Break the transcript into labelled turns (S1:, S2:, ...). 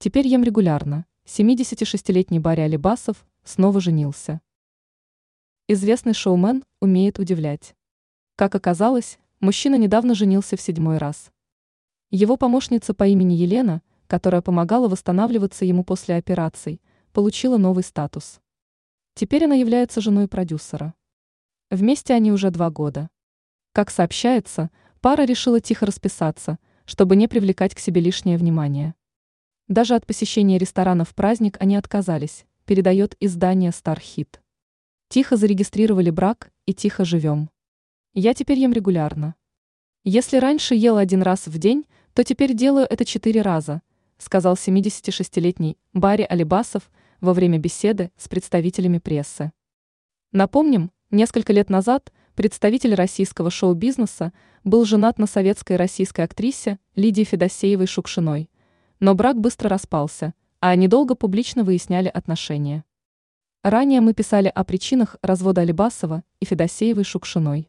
S1: Теперь ем регулярно. 76-летний Барри Алибасов снова женился. Известный шоумен умеет удивлять. Как оказалось, мужчина недавно женился в седьмой раз. Его помощница по имени Елена, которая помогала восстанавливаться ему после операций, получила новый статус. Теперь она является женой продюсера. Вместе они уже два года. Как сообщается, пара решила тихо расписаться, чтобы не привлекать к себе лишнее внимание. Даже от посещения ресторана в праздник они отказались, передает издание Стархит. Тихо зарегистрировали брак и тихо живем. Я теперь ем регулярно. Если раньше ел один раз в день, то теперь делаю это четыре раза, сказал 76-летний Барри Алибасов во время беседы с представителями прессы. Напомним, несколько лет назад представитель российского шоу-бизнеса был женат на советской российской актрисе Лидии Федосеевой-Шукшиной – но брак быстро распался, а они долго публично выясняли отношения. Ранее мы писали о причинах развода Алибасова и Федосеевой Шукшиной.